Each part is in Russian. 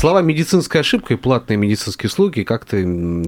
Слова «медицинская ошибка» и платные медицинские услуги как-то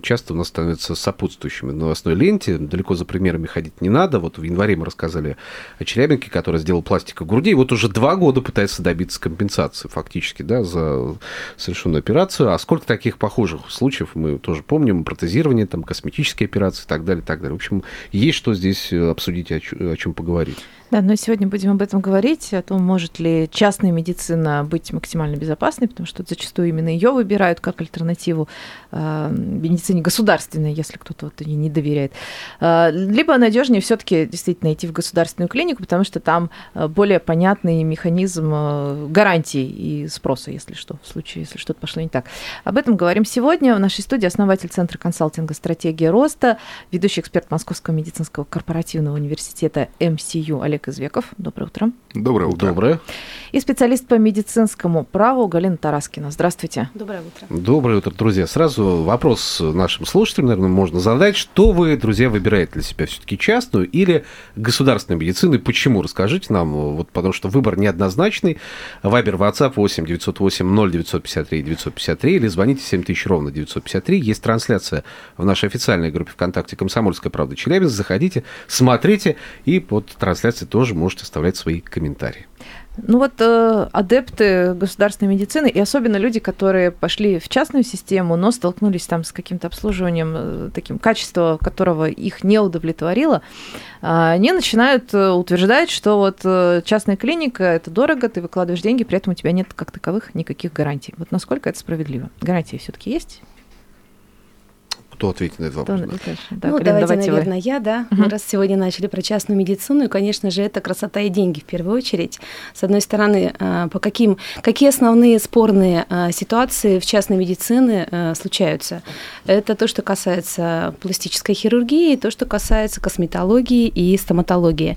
часто у нас становятся сопутствующими в новостной ленте. Далеко за примерами ходить не надо. Вот в январе мы рассказали о Челябинке, который сделал пластику груди. И вот уже два года пытается добиться компенсации фактически да, за совершенную операцию. А сколько таких похожих случаев мы тоже помним. Протезирование, там, косметические операции и так далее, так далее. В общем, есть что здесь э, обсудить, и о чем поговорить. Да, но сегодня будем об этом говорить, о том, может ли частная медицина быть максимально безопасной, потому что зачастую именно ее выбирают как альтернативу э, медицине государственной, если кто-то вот ей не доверяет. Э, либо надежнее все-таки действительно идти в государственную клинику, потому что там э, более понятный механизм э, гарантий и спроса, если что, в случае, если что-то пошло не так. Об этом говорим сегодня. В нашей студии основатель Центра консалтинга «Стратегия роста», ведущий эксперт Московского медицинского корпоративного университета МСЮ Олег Извеков. Доброе утро. Доброе утро. Доброе. И специалист по медицинскому праву Галина Тараскина. Здравствуйте. Доброе утро. Доброе утро, друзья. Сразу вопрос нашим слушателям, наверное, можно задать. Что вы, друзья, выбираете для себя все-таки частную или государственную медицину? И почему? Расскажите нам, вот, потому что выбор неоднозначный. Вайбер, WhatsApp 8 908 0953 953 или звоните 7000 ровно 953. Есть трансляция в нашей официальной группе ВКонтакте «Комсомольская правда Челябинск». Заходите, смотрите, и под трансляцией тоже можете оставлять свои комментарии. Ну вот э, адепты государственной медицины, и особенно люди, которые пошли в частную систему, но столкнулись там с каким-то обслуживанием, э, таким качество которого их не удовлетворило, э, они начинают э, утверждать, что вот э, частная клиника – это дорого, ты выкладываешь деньги, при этом у тебя нет как таковых никаких гарантий. Вот насколько это справедливо? Гарантии все таки есть? Кто ответит на этот Кто- вопрос? Да, ну, давайте, вы. наверное, я, да. Мы раз сегодня начали про частную медицину, и, конечно же, это красота и деньги в первую очередь. С одной стороны, а, по каким, какие основные спорные а, ситуации в частной медицине а, случаются? Это то, что касается пластической хирургии, то, что касается косметологии и стоматологии.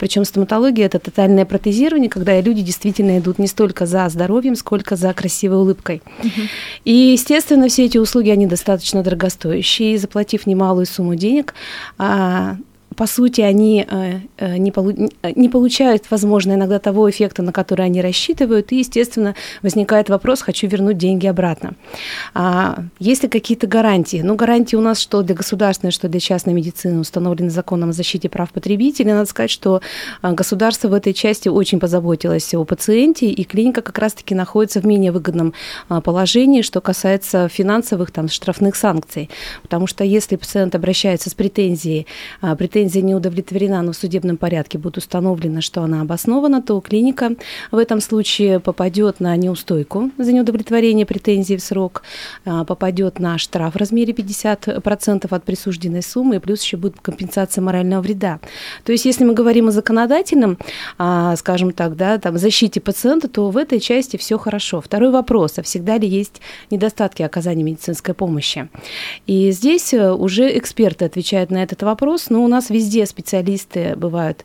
Причем стоматология – это тотальное протезирование, когда люди действительно идут не столько за здоровьем, сколько за красивой улыбкой. И, естественно, все эти услуги, они достаточно дорогостоящие, и заплатив немалую сумму денег, а, по сути, они э, э, не, полу- не получают, возможно, иногда того эффекта, на который они рассчитывают, и, естественно, возникает вопрос, хочу вернуть деньги обратно. А, есть ли какие-то гарантии? Ну, гарантии у нас что для государственной, что для частной медицины установлены законом о защите прав потребителей. Надо сказать, что государство в этой части очень позаботилось о пациенте, и клиника как раз-таки находится в менее выгодном положении, что касается финансовых там, штрафных санкций. Потому что если пациент обращается с претензией, а, претензия не удовлетворена, но в судебном порядке будет установлено, что она обоснована, то клиника в этом случае попадет на неустойку за неудовлетворение претензий в срок, а, попадет на штраф в размере 50% от присужденной суммы, и плюс еще будет компенсация морального вреда. То есть, если мы говорим о законодательном, а, скажем так, да, там, защите пациента, то в этой части все хорошо. Второй вопрос, а всегда ли есть недостатки оказания медицинской помощи? И здесь э, уже эксперты отвечают на этот вопрос, но у нас везде специалисты бывают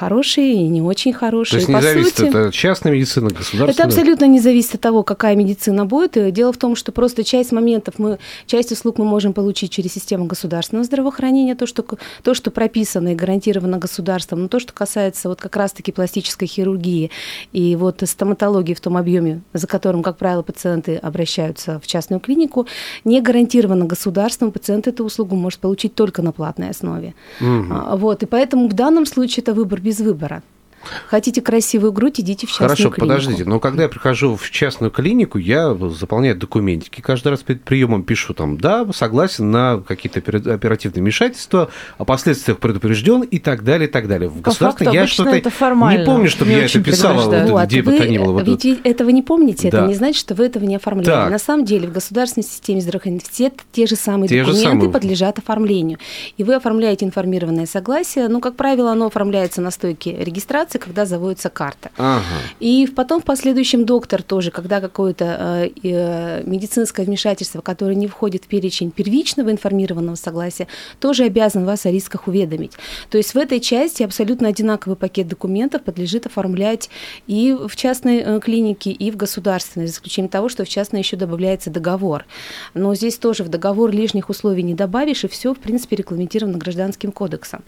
хорошие и не очень То хорошие. есть И, не по зависит, сути, это частная медицина, государственная? это абсолютно не зависит от того, какая медицина будет. И Дело в том, что просто часть моментов мы, часть услуг мы можем получить через систему государственного здравоохранения, то, что, то, что прописано и гарантировано государством, но то, что касается вот как раз-таки пластической хирургии и вот стоматологии в том объеме, за которым, как правило, пациенты обращаются в частную клинику, не гарантировано государством, пациент эту услугу может получить только на платной основе. А, Вот, и поэтому в данном случае это выбор без выбора. Хотите красивую грудь, идите в частную Хорошо, клинику. подождите, но когда я прихожу в частную клинику, я заполняю документики, каждый раз перед приемом пишу там, да, согласен на какие-то опера- оперативные вмешательства, о последствиях предупрежден и так далее, и так далее. В По государственной факту я что-то не помню, чтобы не я это писала, вот, Вот, где бы вы, то ни было. вот ведь это. этого не помните, Да. это не значит, что вы этого не оформляли. Так. На самом деле в государственной системе здравоохранения все те же самые Те же документы самые. подлежат оформлению. И вы оформляете информированное согласие. Ну, как правило, оно оформляется на стойке ситуации, когда заводится карта. Ага. И потом в последующем доктор тоже, когда какое-то э, э, медицинское вмешательство, которое не входит в перечень первичного информированного согласия, тоже обязан вас о рисках уведомить. То есть в этой части абсолютно одинаковый пакет документов подлежит оформлять и в частной э, клинике, и в государственной, за исключением того, что в частной еще добавляется договор. Но здесь тоже в договор лишних условий не добавишь, и все, в принципе, регламентировано гражданским кодексом.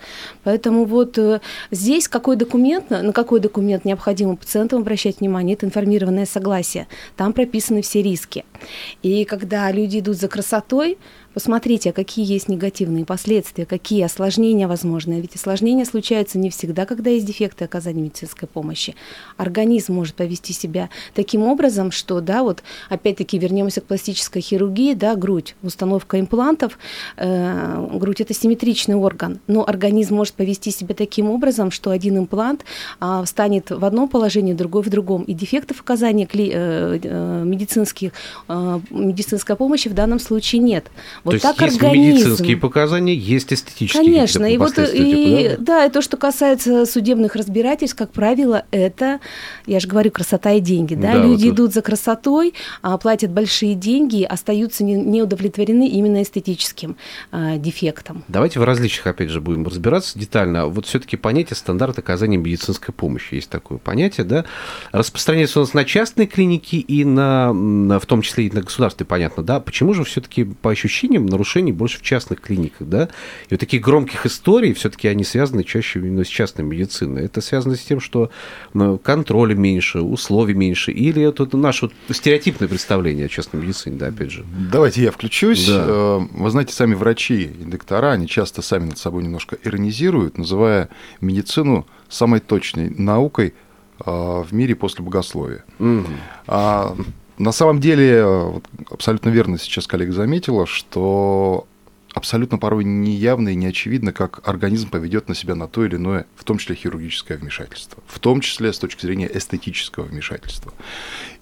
Поэтому вот э, здесь какой документ, на какой документ необходимо пациентам обращать внимание, это информированное согласие. Там прописаны все риски. И когда люди идут за красотой, Посмотрите, а какие есть негативные последствия, какие осложнения возможны. Ведь осложнения случаются не всегда, когда есть дефекты оказания медицинской помощи. Организм может повести себя таким образом, что, да, вот опять-таки вернемся к пластической хирургии, да, грудь, установка имплантов, э, грудь это симметричный орган, но организм может повести себя таким образом, что один имплант э, встанет в одном положении, другой в другом, и дефектов оказания кли, э, э, медицинских, э, медицинской помощи в данном случае нет. Вот то так есть организм. есть медицинские показания, есть эстетические Конечно, и вот и, типа, да? да, и то, что касается судебных разбирательств, как правило, это, я же говорю, красота и деньги, да, да люди вот идут за красотой, а, платят большие деньги, остаются не, удовлетворены именно эстетическим а, дефектом. Давайте в различиях, опять же, будем разбираться детально. Вот все-таки понятие стандарт оказания медицинской помощи, есть такое понятие, да, распространяется у нас на частные клиники и на, на в том числе и на государственные, понятно, да, почему же все-таки по ощущениям ощущениям, нарушений больше в частных клиниках, да. И вот таких громких историй, все-таки они связаны чаще именно с частной медициной. Это связано с тем, что ну, контроля меньше, условий меньше, или это наше вот стереотипное представление о частной медицине, да, опять же. Давайте я включусь. Да. Э, вы знаете, сами врачи и доктора, они часто сами над собой немножко иронизируют, называя медицину самой точной наукой э, в мире после богословия. Угу. А на самом деле, абсолютно верно сейчас коллега заметила, что абсолютно порой неявно и не очевидно, как организм поведет на себя на то или иное, в том числе хирургическое вмешательство, в том числе с точки зрения эстетического вмешательства.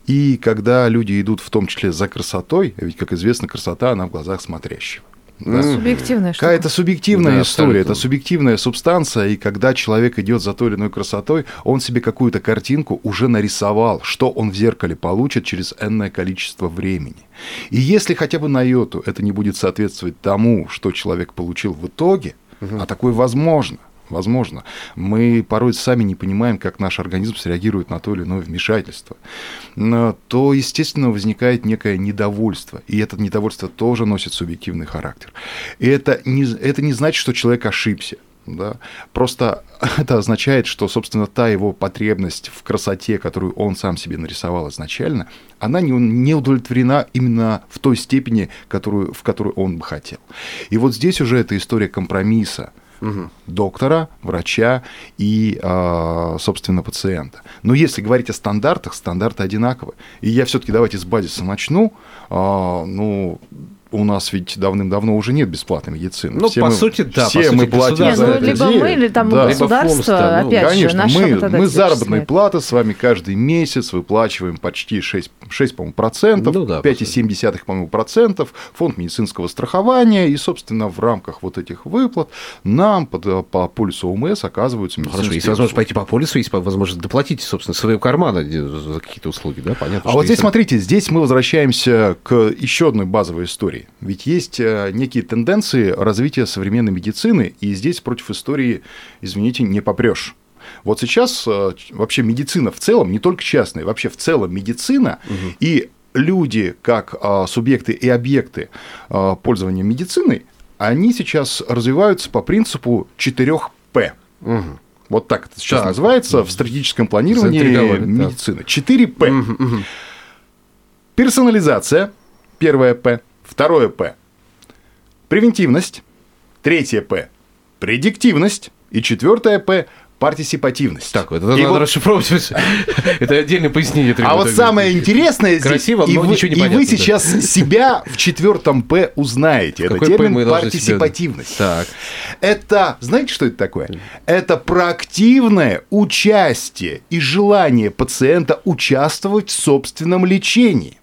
И когда люди идут в том числе за красотой, ведь, как известно, красота, она в глазах смотрящего. Да. Субъективная штука. Это субъективная да, история, абсолютно. это субъективная субстанция, и когда человек идет за той или иной красотой, он себе какую-то картинку уже нарисовал, что он в зеркале получит через энное количество времени. И если хотя бы на йоту это не будет соответствовать тому, что человек получил в итоге, угу. а такое возможно, возможно. Мы порой сами не понимаем, как наш организм среагирует на то или иное вмешательство. То, естественно, возникает некое недовольство. И это недовольство тоже носит субъективный характер. И это не, это не значит, что человек ошибся. Да? Просто это означает, что, собственно, та его потребность в красоте, которую он сам себе нарисовал изначально, она не, удовлетворена именно в той степени, которую, в которую он бы хотел. И вот здесь уже эта история компромисса угу. доктора, врача и, а, собственно, пациента. Но если говорить о стандартах, стандарты одинаковы. И я все-таки давайте с базиса начну. А, ну, у нас ведь давным-давно уже нет бесплатной медицины. Ну, все по мы, сути, да. Все по мы платим нет, за ну, это либо дело. мы, или там да. государство, ну, опять конечно, же, мы, мы заработные платы с вами каждый месяц выплачиваем почти 6, 6 по-моему, процентов, ну, да, 5,7, по-моему, процентов, фонд медицинского страхования, и, собственно, в рамках вот этих выплат нам по, по полису ОМС оказываются медицинские Хорошо, есть возможность пойти по полису, есть возможность доплатить, собственно, своего кармана за какие-то услуги, да, понятно. А вот здесь, есть... смотрите, здесь мы возвращаемся к еще одной базовой истории. Ведь есть э, некие тенденции развития современной медицины, и здесь против истории, извините, не попрешь. Вот сейчас э, вообще медицина в целом, не только частная, вообще в целом медицина угу. и люди как э, субъекты и объекты пользования медициной, они сейчас развиваются по принципу 4П. Угу. Вот так это сейчас так. называется в стратегическом планировании медицины. 4П. Угу, угу. Персонализация, первое П. Второе П превентивность, третье П – предиктивность и четвертое П партисипативность. Так, это надо вот... расшифровывать. это отдельное пояснение. А вот самое интересное здесь, Красиво, и, вы, и вы сейчас себя в четвертом П узнаете. это термин партисипативность. Так. Это, знаете, что это такое? Это проактивное участие и желание пациента участвовать в собственном лечении.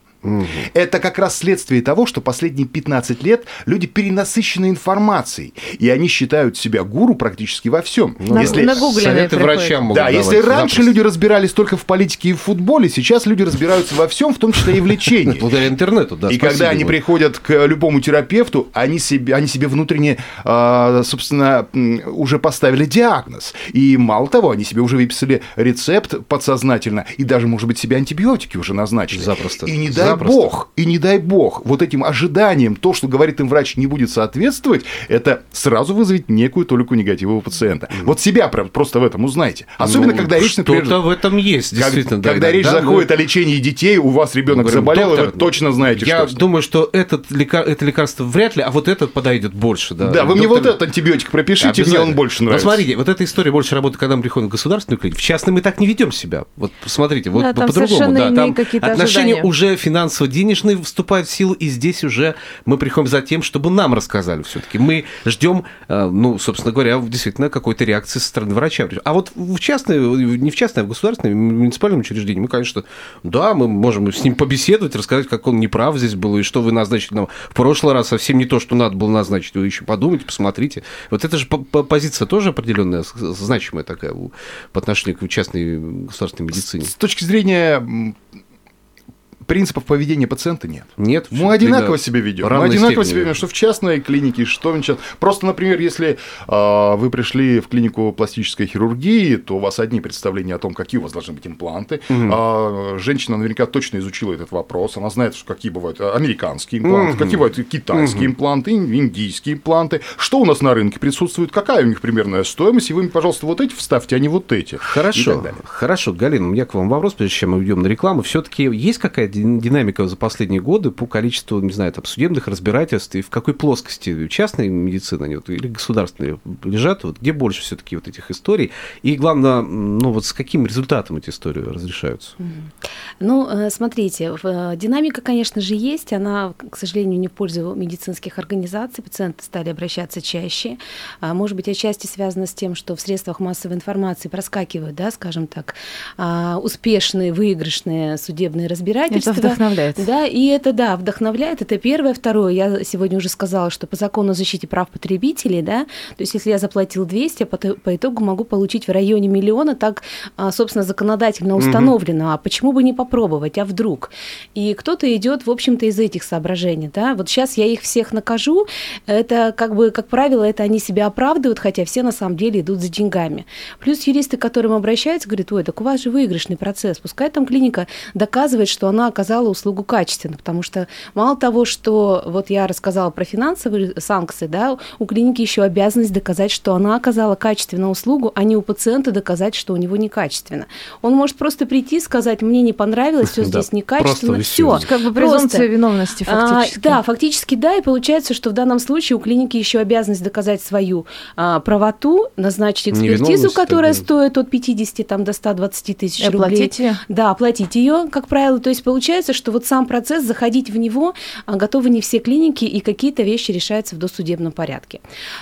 Это как раз следствие того, что последние 15 лет люди перенасыщены информацией, и они считают себя гуру практически во всем. На, если... на гугле Советы врачам могут Да, давать если раньше запросто. люди разбирались только в политике и в футболе, сейчас люди разбираются во всем, в том числе и в лечении. Благодаря интернету, да. И когда они приходят к любому терапевту, они себе, они себе внутренне, а, собственно, уже поставили диагноз. И мало того, они себе уже выписали рецепт подсознательно, и даже, может быть, себе антибиотики уже назначили. Запросто. И не дай Запросто. бог, и не дай бог, вот этим ожиданием, то, что говорит им врач, не будет соответствовать, это сразу вызовет некую толику негатива у пациента. Вот себя прям просто в этом узнайте. Особенно, Ну, когда речь, например... Что-то в этом есть, как- действительно. да, когда да, речь да, заходит но- о лечении детей, у вас ребенок Говорим, заболел, и доктор, вы точно знаете, Я что. думаю, что этот лекар... это лекарство вряд ли, а вот этот подойдет больше. Да, Да, вы мне вот Доктор- этот антибиотик пропишите, мне он больше Но нравится. смотрите, вот эта история больше работает, когда мы приходим в государственную клинику. В частной мы так не ведем себя. Вот посмотрите, вот Да, по-другому. Да, там какие-то отношения ожидания. уже финансово-денежные вступают в силу, и здесь уже мы приходим за тем, чтобы нам рассказали все-таки. Мы ждем, э, ну, собственно говоря, действительно какой-то реакции со стороны врача. А вот в частной, не в частной, а в государственной, в муниципальном учреждении мы, конечно, да, мы можем с ним побеседовать, рассказать, как он неправ здесь был, и что вы назначили нам в прошлый раз совсем не то, что надо было назначить. Вы еще подумайте, посмотрите. Вот это же по- по- позиция тоже определенная, значимая такая по отношению к частной государственной медицине. С точки зрения принципов поведения пациента нет. Нет? Мы одинаково себя ведем. Мы одинаково себя ведем, что в частной клинике, что в частной. Просто, например, если а, вы пришли в клинику пластической хирургии, то у вас одни представления о том, какие у вас должны быть импланты. А, женщина наверняка точно изучила этот вопрос. Она знает, что какие бывают а, американские импланты, какие бывают китайские импланты, ин- индийские импланты, что у нас на рынке присутствует, какая у них примерная стоимость. И вы, пожалуйста, вот эти вставьте, а не вот эти. Хорошо, хорошо, Галина, у меня к вам вопрос, прежде чем мы уйдем на рекламу. Все-таки есть какая-то динамика за последние годы по количеству, не знаю, там, судебных разбирательств и в какой плоскости частной медицины они вот, или государственные лежат, вот, где больше все-таки вот этих историй, и главное, ну вот с каким результатом эти истории разрешаются? Ну, э, смотрите, э, динамика, конечно же, есть. Она, к сожалению, не в пользу медицинских организаций. Пациенты стали обращаться чаще. А, Может быть, отчасти связано с тем, что в средствах массовой информации проскакивают, да, скажем так, а, успешные, выигрышные судебные разбирательства. Это вдохновляет. Да, и это, да, вдохновляет. Это первое. Второе, я сегодня уже сказала, что по закону о защите прав потребителей, да, то есть если я заплатил 200, по, то- по итогу могу получить в районе миллиона, так, а, собственно, законодательно установлено. А почему бы не попробовать, а вдруг? И кто-то идет, в общем-то, из этих соображений, да. Вот сейчас я их всех накажу, это, как бы, как правило, это они себя оправдывают, хотя все на самом деле идут за деньгами. Плюс юристы, к которым обращаются, говорят, ой, так у вас же выигрышный процесс, пускай там клиника доказывает, что она оказала услугу качественно, потому что мало того, что вот я рассказала про финансовые санкции, да, у клиники еще обязанность доказать, что она оказала качественную услугу, а не у пациента доказать, что у него некачественно. Он может просто прийти и сказать, мне не понравилось, все здесь некачественно, все. Как бы презумпция виновности фактически. А, да, фактически да, и получается, что в данном случае у клиники еще обязанность доказать свою а, правоту, назначить экспертизу, которая стоит от 50 там, до 120 тысяч рублей. оплатить. Да, оплатить ее, как правило. То есть получается, что вот сам процесс, заходить в него а, готовы не все клиники, и какие-то вещи решаются в досудебном порядке.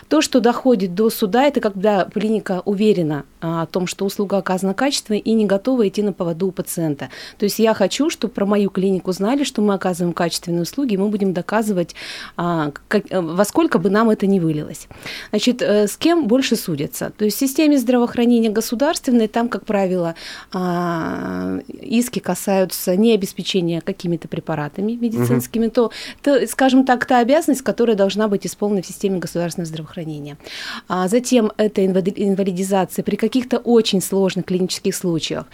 То, что доходит до суда, это когда клиника уверена а, о том, что услуга оказана качественно и не готова идти на поводу у пациента. То есть я хочу, чтобы про мою клинику знали, что мы оказываем качественные услуги, и мы будем доказывать, а, э, во сколько бы нам это ни вылилось. Значит, э, с кем больше судятся? То есть в системе здравоохранения государственной там, как правило, иски касаются не обеспечения какими-то препаратами медицинскими, то, то, скажем так, та обязанность, которая должна быть исполнена в системе государственного здравоохранения. А затем это инвали- инвалидизация при каких-то очень сложных клинических случаях.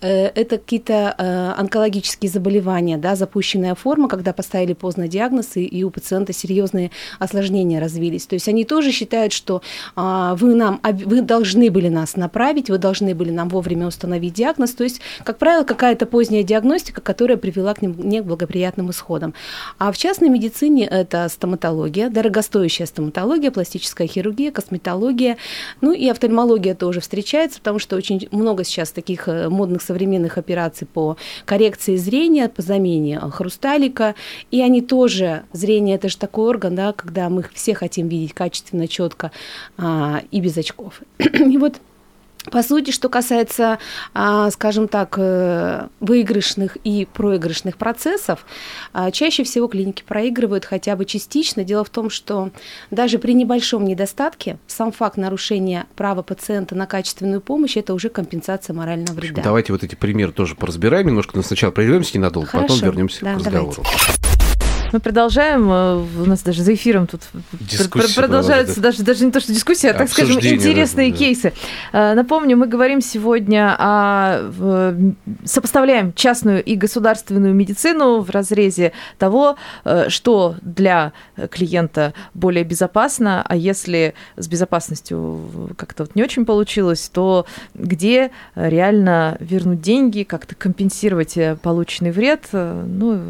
Э, Это какие-то э, онкологические заболевания, да, запущенная форма, когда поставили поздно диагноз, и, и у пациента серьезные осложнения развились. То есть они тоже считают, что а, вы, нам, вы должны были нас направить, вы должны были нам вовремя установить диагноз. То есть, как правило, какая-то поздняя диагностика, которая привела к неблагоприятным исходам. А в частной медицине это стоматология, дорогостоящая стоматология, пластическая хирургия, косметология, ну и офтальмология тоже встречается, потому что очень много сейчас таких э, модных современных операций по коррекции зрения, по замене э, хрусталика, и они тоже, зрение это же такой орган, да, когда мы все хотим видеть качественно, четко а, и без очков. И вот По сути, что касается, а, скажем так, э, выигрышных и проигрышных процессов, а, чаще всего клиники проигрывают хотя бы частично. Дело в том, что даже при небольшом недостатке сам факт нарушения права пациента на качественную помощь – это уже компенсация морального вреда. Давайте вот эти примеры тоже поразбираем немножко, но сначала прервемся ненадолго, Хорошо. потом вернемся Да, к разговору. давайте. Мы продолжаем, э, у нас даже за эфиром тут Дискуссия пр- продолжаются даже, даже не то, что дискуссия, а, так скажем, интересные да, да. кейсы. Э, Напомню, мы говорим сегодня о... Сопоставляем частную и государственную медицину в разрезе того, э, что для клиента более безопасно, а если с безопасностью как-то вот не очень получилось, то где реально вернуть деньги, как-то компенсировать полученный вред. Ну,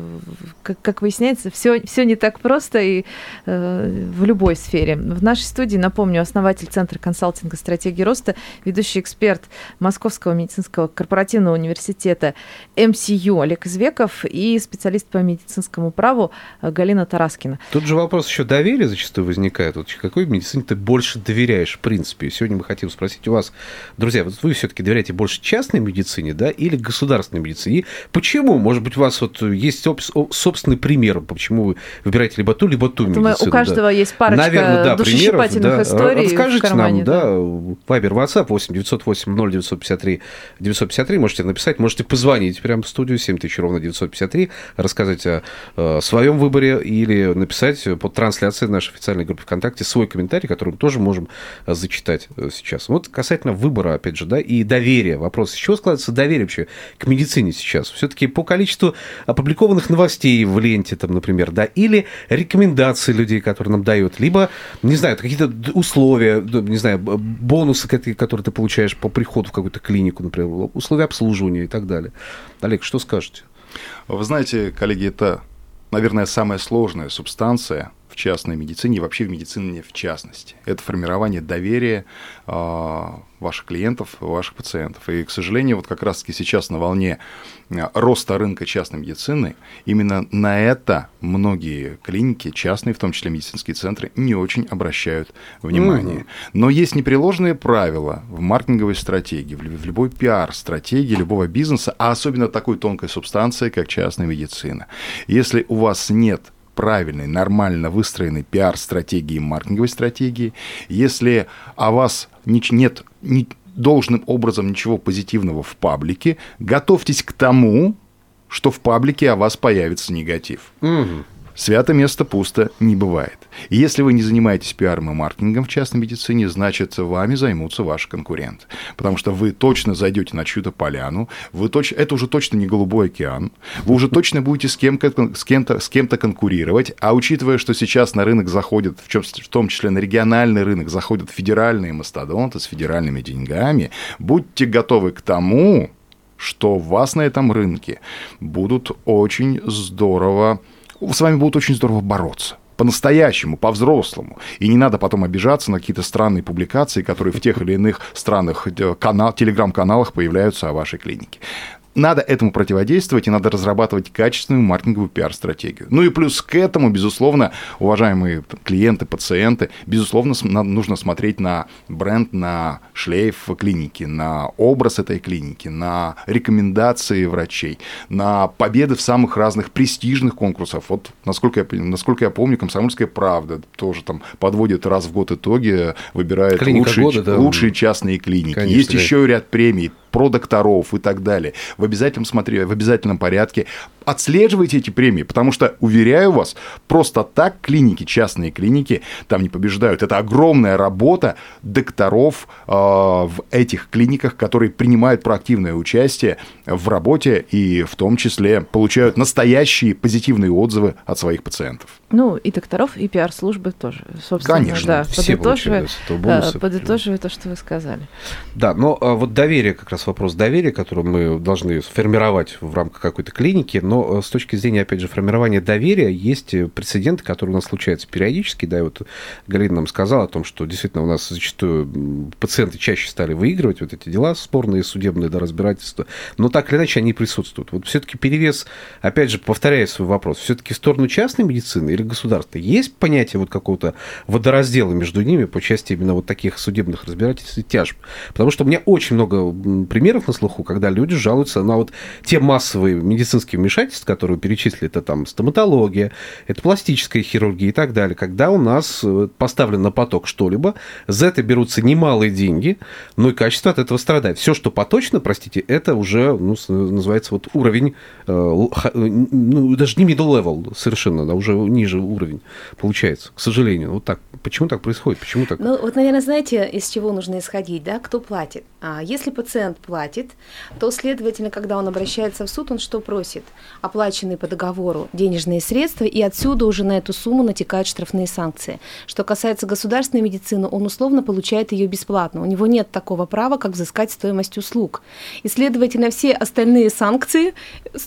как, как выясняется, все, все не так просто и э, в любой сфере. В нашей студии, напомню, основатель Центра консалтинга стратегии роста, ведущий эксперт Московского медицинского корпоративного университета МСЮ Олег Извеков и специалист по медицинскому праву Галина Тараскина. Тут же вопрос еще доверия зачастую возникает. Вот какой медицине ты больше доверяешь, в принципе? Сегодня мы хотим спросить у вас, друзья, вот вы все-таки доверяете больше частной медицине, да, или государственной медицине? И почему? Может быть, у вас вот есть собственный пример, почему вы выбираете либо ту, либо ту Думаю, медицину? у каждого да? есть парочка Наверное, да, примеров, душесчипательных да. историй Расскажите в кармане. нам, да, Вайбер, WhatsApp 8 908 0953 953, можете написать, можете позвонить прямо в студию 7000 ровно 953, рассказать о, э, своем выборе или написать под трансляцией нашей официальной группы ВКонтакте свой комментарий, который мы тоже можем э, зачитать э, сейчас. Вот касательно выбора, опять же, да, и доверия. Вопрос, с чего складывается доверие вообще к медицине сейчас? Все-таки по количеству опубликованных новостей в ленте, там, например, да, или рекомендации людей, которые нам дают, либо, не знаю, какие-то условия, не знаю, бонусы, которые ты получаешь по приходу в какую-то клинику, например, условия обслуживания и так далее. Олег, что скажете? Вы знаете, коллеги, это, наверное, самая сложная субстанция частной медицине и вообще в медицине в частности. Это формирование доверия а, ваших клиентов, ваших пациентов. И, к сожалению, вот как раз-таки сейчас на волне а, роста рынка частной медицины, именно на это многие клиники, частные, в том числе медицинские центры, не очень обращают внимание. Но есть непреложные правила в маркетинговой стратегии, в любой пиар-стратегии любого бизнеса, а особенно такой тонкой субстанции, как частная медицина. Если у вас нет правильной, нормально выстроенной пиар-стратегии маркетинговой стратегии, если о вас нет должным образом ничего позитивного в паблике, готовьтесь к тому, что в паблике о вас появится негатив. Свято место пусто не бывает. И если вы не занимаетесь пиаром и маркетингом в частной медицине, значит, вами займутся ваши конкуренты. Потому что вы точно зайдете на чью-то поляну, вы точ... это уже точно не голубой океан, вы уже точно будете с, кем... с, кем-то... с кем-то конкурировать, а учитывая, что сейчас на рынок заходят, в, чем... в том числе на региональный рынок, заходят федеральные мастодонты с федеральными деньгами, будьте готовы к тому, что вас на этом рынке будут очень здорово, с вами будут очень здорово бороться по-настоящему, по-взрослому. И не надо потом обижаться на какие-то странные публикации, которые в тех или иных странных э, канал, телеграм-каналах появляются о вашей клинике. Надо этому противодействовать и надо разрабатывать качественную маркетинговую пиар-стратегию. Ну и плюс к этому, безусловно, уважаемые клиенты, пациенты, безусловно, нужно смотреть на бренд, на шлейф клиники, на образ этой клиники, на рекомендации врачей, на победы в самых разных престижных конкурсах. Вот, насколько я, насколько я помню, «Комсомольская правда» тоже там подводит раз в год итоги, выбирает Клиника лучшие, года, да. лучшие частные клиники. Конечно, Есть да. еще ряд премий про докторов и так далее. В обязательном, смотри, в обязательном порядке отслеживайте эти премии, потому что, уверяю вас, просто так клиники, частные клиники там не побеждают. Это огромная работа докторов э, в этих клиниках, которые принимают проактивное участие в работе и в том числе получают настоящие позитивные отзывы от своих пациентов. Ну, и докторов, и пиар-службы тоже, собственно. Конечно, да, все подытоживая, бонусы. подытоживая то, что вы сказали. Да, но а, вот доверие как раз раз вопрос доверия, который мы должны сформировать в рамках какой-то клиники, но с точки зрения, опять же, формирования доверия есть прецеденты, которые у нас случаются периодически, да, и вот Галина нам сказала о том, что действительно у нас зачастую пациенты чаще стали выигрывать вот эти дела спорные, судебные, да, разбирательства, но так или иначе они присутствуют. Вот все-таки перевес, опять же, повторяю свой вопрос, все-таки в сторону частной медицины или государственной есть понятие вот какого-то водораздела между ними по части именно вот таких судебных разбирательств и тяжб? Потому что у меня очень много примеров на слуху, когда люди жалуются на вот те массовые медицинские вмешательства, которые вы перечислили, это там стоматология, это пластическая хирургия и так далее, когда у нас э, поставлен на поток что-либо, за это берутся немалые деньги, но и качество от этого страдает. Все, что поточно, простите, это уже ну, называется вот уровень, э, э, ну, даже не middle level совершенно, да, уже ниже уровень получается, к сожалению. Вот так. Почему так происходит? Почему так? Ну, вот, наверное, знаете, из чего нужно исходить, да, кто платит? А если пациент платит, то, следовательно, когда он обращается в суд, он что просит? Оплаченные по договору денежные средства, и отсюда уже на эту сумму натекают штрафные санкции. Что касается государственной медицины, он условно получает ее бесплатно. У него нет такого права, как взыскать стоимость услуг. И, следовательно, все остальные санкции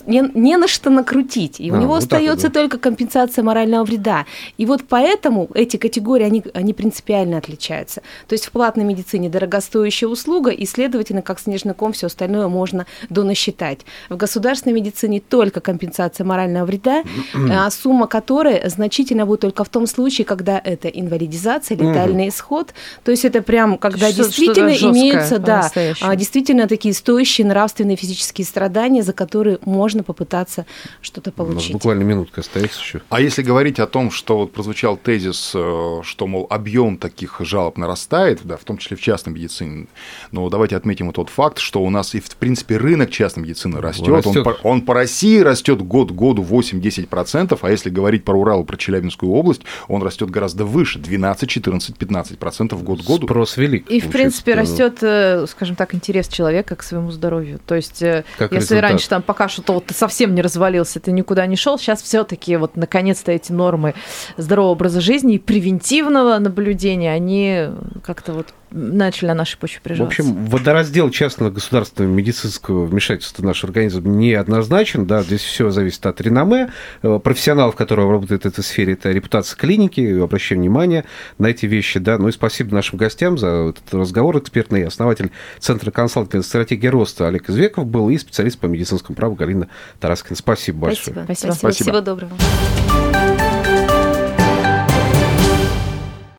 не, не на что накрутить. И а, у него вот остается вот, да. только компенсация морального вреда. И вот поэтому эти категории, они, они принципиально отличаются. То есть в платной медицине дорогостоящая услуга, и, следовательно, как снежный ком, все остальное можно донасчитать. В государственной медицине только компенсация морального вреда, а сумма которой значительно будет только в том случае, когда это инвалидизация, летальный исход. То есть это прям, когда что, действительно что имеются, да, а, действительно такие стоящие нравственные физические страдания, за которые можно попытаться что-то получить. У нас буквально минутка остается еще. А если говорить о том, что вот прозвучал тезис, э, что, мол, объем таких жалоб нарастает, да, в том числе в частной медицине, но давайте отметим и тот факт, что у нас и, в принципе, рынок частной медицины растет. растет. Он, по, он по России растет год году 8-10%, а если говорить про Урал, про Челябинскую область, он растет гораздо выше, 12, 14, 15% год году. Спрос велик. И, в принципе, растет, э, скажем так, интерес человека к своему здоровью. То есть, э, как если результат. раньше там пока что-то вот ты совсем не развалился, ты никуда не шел, сейчас все-таки вот наконец-то эти нормы здорового образа жизни и превентивного наблюдения, они как-то вот начали на нашей почве приживаться. В общем, водораздел частного государственного медицинского вмешательства в наш организм неоднозначен. Да, здесь все зависит от реноме э, профессионалов, которые работают в этой сфере. Это репутация клиники, обращаем внимание на эти вещи. Да. Ну и спасибо нашим гостям за этот разговор экспертный. Основатель Центра консалтинга стратегии роста Олег Извеков был и специалист по медицинскому праву Галина Тараскина. Спасибо большое. Спасибо. Спасибо. Спасибо. Всего доброго.